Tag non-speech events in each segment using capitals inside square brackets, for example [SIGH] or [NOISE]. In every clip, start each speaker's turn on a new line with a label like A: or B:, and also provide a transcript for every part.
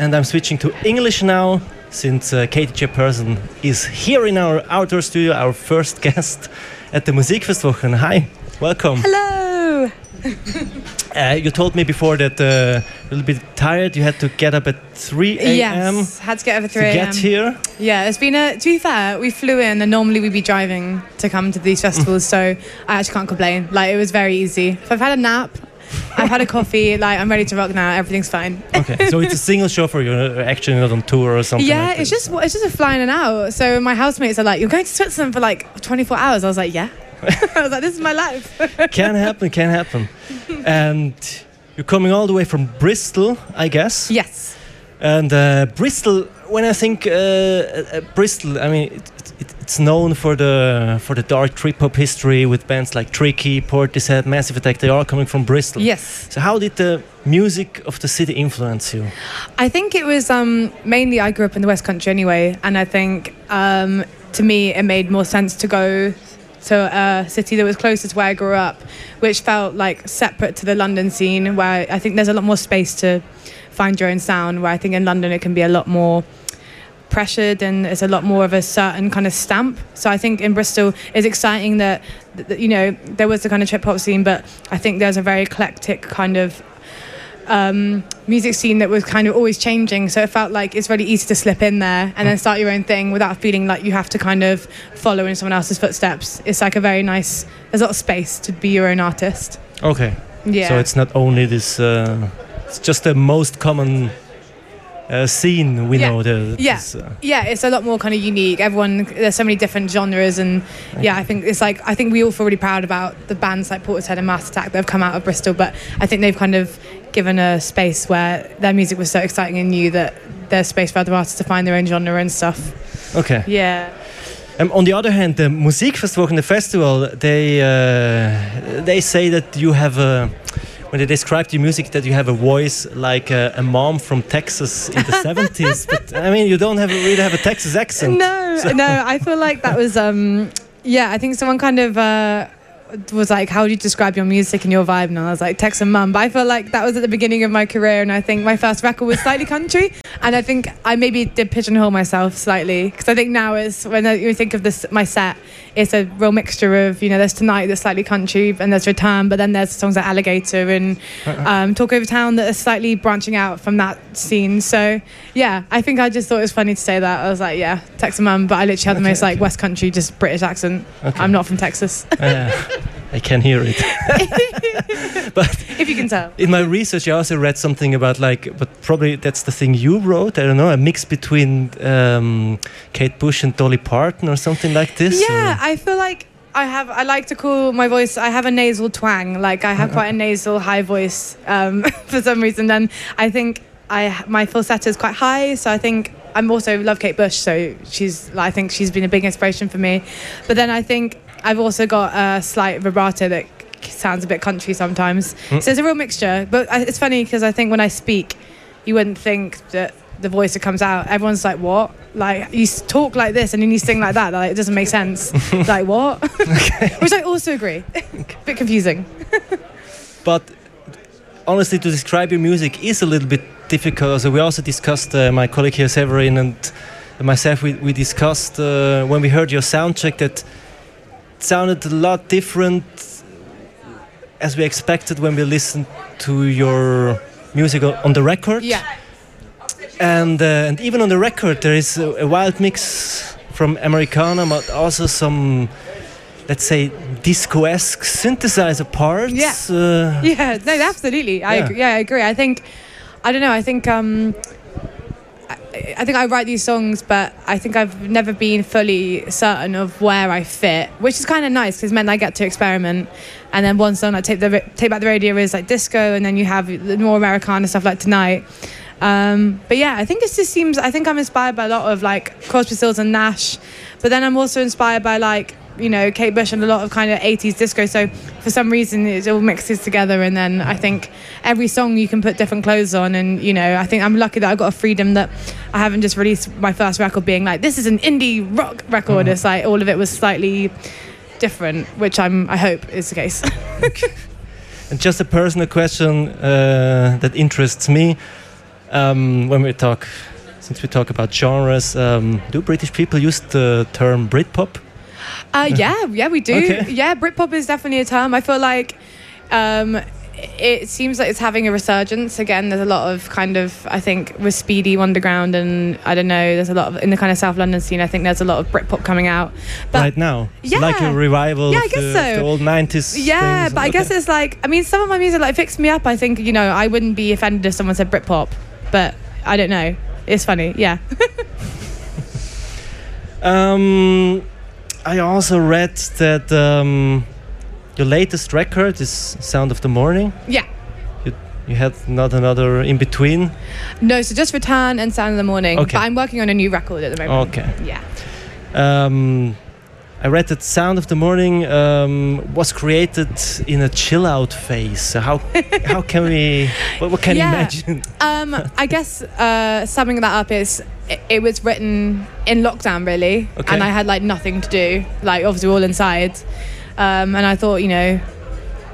A: and I'm switching to English now since uh, Katy J Pearson is here in our outdoor studio, our first [LAUGHS] guest at the Musikfestwochen. Hi, welcome.
B: Hello. [LAUGHS]
A: Uh, you told me before that uh, a little bit tired. You had to get up at 3 a.m.
B: Yes, had to get up
A: at
B: 3 a.m.
A: get here.
B: Yeah, it's been a. To be fair, we flew in, and normally we'd be driving to come to these festivals, [LAUGHS] so I actually can't complain. Like it was very easy. If I've had a nap, I've had a coffee, like I'm ready to rock now. Everything's fine.
A: Okay, so it's a [LAUGHS] single show for You're actually not on tour or something.
B: yeah,
A: like
B: it's
A: this.
B: just it's just a flying in and out. So my housemates are like, "You're going to Switzerland for like 24 hours." I was like, "Yeah." [LAUGHS] I was like, "This is my life." [LAUGHS]
A: can happen, can happen. and you're coming all the way from Bristol, I guess.
B: yes.
A: And uh, Bristol, when I think uh, uh, Bristol, I mean, it, it, it's known for the for the dark trip hop history with bands like Tricky, Portishead, Massive Attack. They are coming from Bristol.
B: Yes.
A: So how did the music of the city influence you?
B: I think it was um, mainly I grew up in the West Country anyway, and I think um, to me it made more sense to go to a city that was closer to where I grew up, which felt like separate to the London scene, where I think there's a lot more space to find your own sound. Where I think in London it can be a lot more pressured and it's a lot more of a certain kind of stamp. So I think in Bristol it's exciting that, that you know there was the kind of trip hop scene, but I think there's a very eclectic kind of um, music scene that was kind of always changing. So it felt like it's really easy to slip in there and then start your own thing without feeling like you have to kind of follow in someone else's footsteps. It's like a very nice. There's a lot of space to be your own artist.
A: Okay.
B: Yeah.
A: So it's not only this. Uh, it's just the most common uh, scene we
B: Yeah.
A: know. The,
B: Yeah.
A: this, uh,
B: yeah, it's a lot more kind of unique. Everyone, there's so many different genres, and yeah, I think it's like I think we all feel really proud about the bands like Portishead and Mass Attack that have come out of Bristol. But I think they've kind of given a space where their music was so exciting and new that there's space for other artists to find their own genre and stuff.
A: okay.
B: Yeah.
A: Um, on the other hand, the Musikfestwochen, the festival, they uh, they say that you have a when they describe your music that you have a voice like a, a mom from Texas in the [LAUGHS] 70s. But I mean, you don't have really have a Texas accent.
B: No, no, I feel like that was um yeah, I think someone kind of uh was like, How would you describe your music and your vibe? And I was like, Texan mum. But I feel like that was at the beginning of my career and I think my first record was slightly country. And I think I maybe did pigeonhole myself slightly. Because I think now it's when I- you think of this my set, it's a real mixture of, you know, there's tonight that's slightly country and there's return, but then there's songs like Alligator and [LAUGHS] um, Talk Over Town that are slightly branching out from that scene. So yeah, I think I just thought it was funny to say that. I was like, yeah, Texan mum, but I literally have the
A: Okay,
B: most like
A: okay.
B: West Country, just British accent.
A: Okay.
B: I'm not from Texas, [LAUGHS]
A: Uh, I can hear it. [LAUGHS] but
B: if you can tell.
A: in my research, I also read something about like, but probably that's the thing you wrote. I don't know, a mix between um, Kate Bush and Dolly Parton or something like this.
B: Yeah,
A: or-
B: I feel like I have. I like to call my voice. I have a nasal twang. Like I have quite a nasal high voice um, [LAUGHS] for some reason. Then I think I my falsetto is quite high. So I think I'm also love Kate Bush. So she's. I think she's been a big inspiration for me. But then I think I've also got a slight vibrato that sounds a bit country sometimes.
A: Mm.
B: So it's a real mixture. But it's funny because I think when I speak, you wouldn't think that the voice that comes out, everyone's like, "What? Like you talk like this and then you sing like that? Like it doesn't make sense." [LAUGHS] like what? [LAUGHS] [LAUGHS] Which I also agree. bit confusing.
A: but honestly, to describe your music is a little bit difficult. So we also discussed, uh, my colleague here, Severin, and myself, we, we discussed uh, when we heard your sound check that sounded a lot different as we expected when we listened to your music on the record.
B: Yeah.
A: And, uh, and even on the record, there is a, a wild mix from Americana, but also some, let's say, disco-esque synthesizer parts.
B: Yeah.
A: Uh, [LAUGHS]
B: Yeah. No, absolutely. I
A: Yeah.
B: agree. yeah, I agree. I think I don't know. I think um, I, think I write these songs, but I think I've never been fully certain of where I fit, which is kind of nice because meant I get to experiment. And then one song like take the take back the radio is like disco, and then you have the more Americana stuff like tonight. Um, but yeah, I think it just seems. I think I'm inspired by a lot of like Crosby, Stills, and Nash, but then I'm also inspired by like you know Kate Bush and a lot of kind of 80s disco. So for some reason it all mixes together, and then I think every song you can put different clothes on, and you know I think I'm lucky that I got a freedom that I haven't just released my first record being like this is an indie rock record. It's like all of it was slightly different, which I'm I hope is the case. [LAUGHS]
A: And just a personal question uh, that interests me. Um, when we talk, since we talk about genres, um, do British people use the term Britpop?
B: Uh, yeah, yeah, we do.
A: Okay.
B: Yeah, Britpop is definitely a term. I feel like um, it seems like it's having a resurgence again. There's a lot of kind of I think with Speedy Wunderground and I don't know. There's a lot of in the kind of South London scene. I think there's a lot of Britpop coming out. But
A: right now,
B: Yeah.
A: like a revival
B: Yeah, I guess
A: the,
B: so.
A: of the old '90s.
B: yeah, but I guess it's like I mean some of my music like fixed me up. I think you know I wouldn't be offended if someone said Britpop, but I don't know. It's funny. Yeah. [LAUGHS]
A: Um, I also read that um, your latest record is Sound of the Morning.
B: yeah.
A: You, you had not another in between.
B: No, so just Return and Sound of the Morning.
A: Okay.
B: But I'm working on a new record at the moment.
A: Okay.
B: Yeah.
A: Um, I read that Sound of the Morning um, was created in a chill out phase. So how [LAUGHS] how can we? What, what can you
B: Yeah.
A: imagine?
B: Um, I guess uh, summing that up is it, it was written in lockdown really,
A: Okay.
B: and I had like nothing to do, like obviously we're all inside, um, and I thought you know.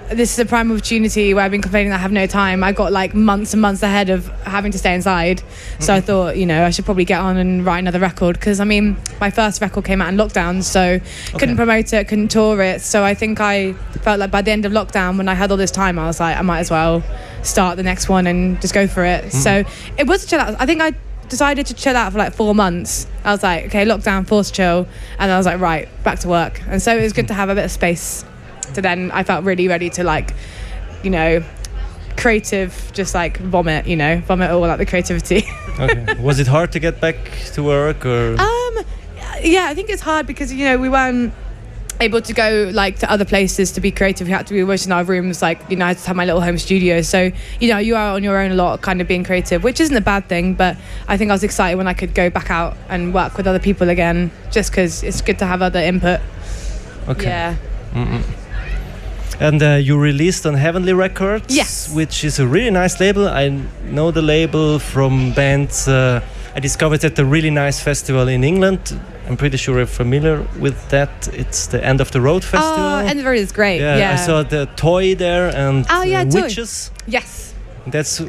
B: This is a prime opportunity where I've been complaining that I have no time. I got like months and months ahead of having to stay inside. So I thought, you know, I should probably get on and write another record because I mean, my first record came out in lockdown, so couldn't promote it, couldn't tour it. So I think I felt like by the end of lockdown, when I had all this time, I was like, I might as well start the next one and just go for it. So it was chill out. I think I decided to chill out for like four months. I was like, okay, lockdown, forced chill, and I was like, right, back to work. And so it was good to have a bit of space. To then, I felt really ready to like, you know, creative, just like vomit. You know, vomit all like the creativity. [LAUGHS]
A: Okay. was it hard to get back to work or?
B: Um, yeah, I think it's hard because you know we weren't able to go like to other places to be creative. We had to be always in our rooms. Like you know, I had to have my little home studio. So you know, you are on your own a lot, kind of being creative, which isn't a bad thing. But I think I was excited when I could go back out and work with other people again, just because it's good to have other input.
A: okay.
B: Yeah.
A: Mm-mm. And uh, you released on Heavenly Records,
B: Yes.
A: which is a really nice label. I know the label from bands uh, I discovered at a really nice festival in England. I'm pretty sure you're familiar with that. It's the End of the Road Festival.
B: Oh, End of the Road is great.
A: yeah,
B: Yeah.
A: I saw the toy there and
B: Oh, yeah,
A: uh,
B: Toy.
A: Wytches.
B: yes.
A: That's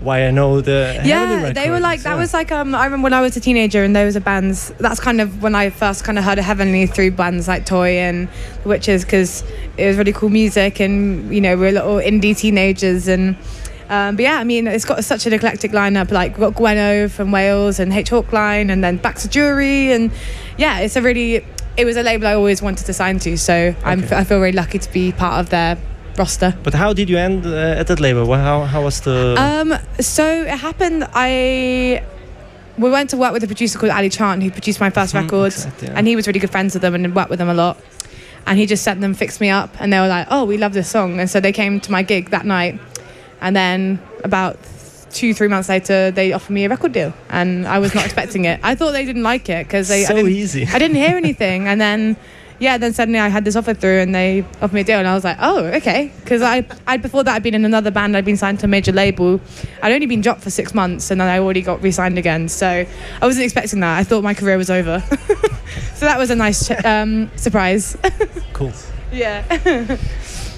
A: why I know the Heavenly
B: Yeah, they were like that
A: yeah.
B: was like um I remember when I was a teenager and there was a bands that's kind of when I first kind of heard of Heavenly through bands like Toy and The Wytches because it was really cool music and you know we were little indie teenagers and um, but yeah, I mean, it's got such an eclectic lineup. Like, we've got Gwenno from Wales and H Hawkline, and then Baxter Dury, and yeah, it's a really. It was a label I always wanted to sign to, so I'm,
A: Okay.
B: I feel really lucky to be part of their roster.
A: But how did you end uh, at that label? How, how was the.
B: Um, so it happened. I we went to work with a producer called Ali Chant, who produced my first
A: Mhm,
B: record,
A: exactly, yeah.
B: and he was really good friends with them and worked with them a lot. And he just sent them, fixed me up, and they were like, "Oh, we love this song," and so they came to my gig that night. And then about two, three months later, they offered me a record deal, and I was not expecting it. I thought they didn't like it because they I
A: so
B: didn't,
A: easy.
B: I didn't hear anything, and then. Yeah, then suddenly I had this offer through, and they offered me a deal, and I was like, "Oh, okay." Because I, I before that I'd been in another band, I'd been signed to a major label. I'd only been dropped for six months, and then I already got re-signed again. So I wasn't expecting that. I thought my career was over. [LAUGHS] so that was a nice ch- um, surprise. [LAUGHS]
A: Cool.
B: yeah. [LAUGHS]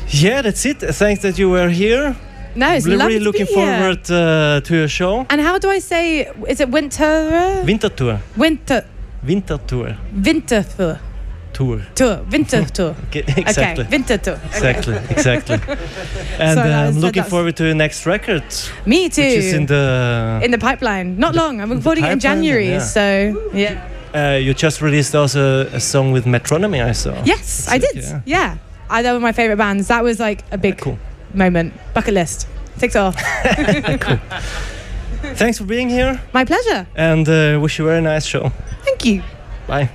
A: Yeah, that's it. Thanks that you were here.
B: No, it's
A: We're
B: lovely
A: really looking forward uh, to your show.
B: And how do I say? Is it winter?
A: Winter tour.
B: Winter.
A: Winter tour.
B: Winter tour.
A: Tour.
B: Tour. Winter [LAUGHS] tour.
A: Okay, exactly.
B: Okay. Winter tour. Okay.
A: Exactly, exactly. [LAUGHS] and
B: Sorry,
A: uh, I'm looking forward to your next record,
B: Me too.
A: which is in the.
B: in the pipeline. Not long. I'm recording it in January.
A: yeah.
B: So yeah.
A: uh, you just released also a song with Metronomy, I saw.
B: Yes,
A: That's
B: I
A: it,
B: did.
A: yeah.
B: Yeah. I that were my favorite bands. That was like a big
A: Cool.
B: Moment. Bucket list. Ticked off. [LAUGHS]
A: Thanks for being here,
B: my pleasure.
A: and uh, wish you a very nice show.
B: Thank you.
A: Bye.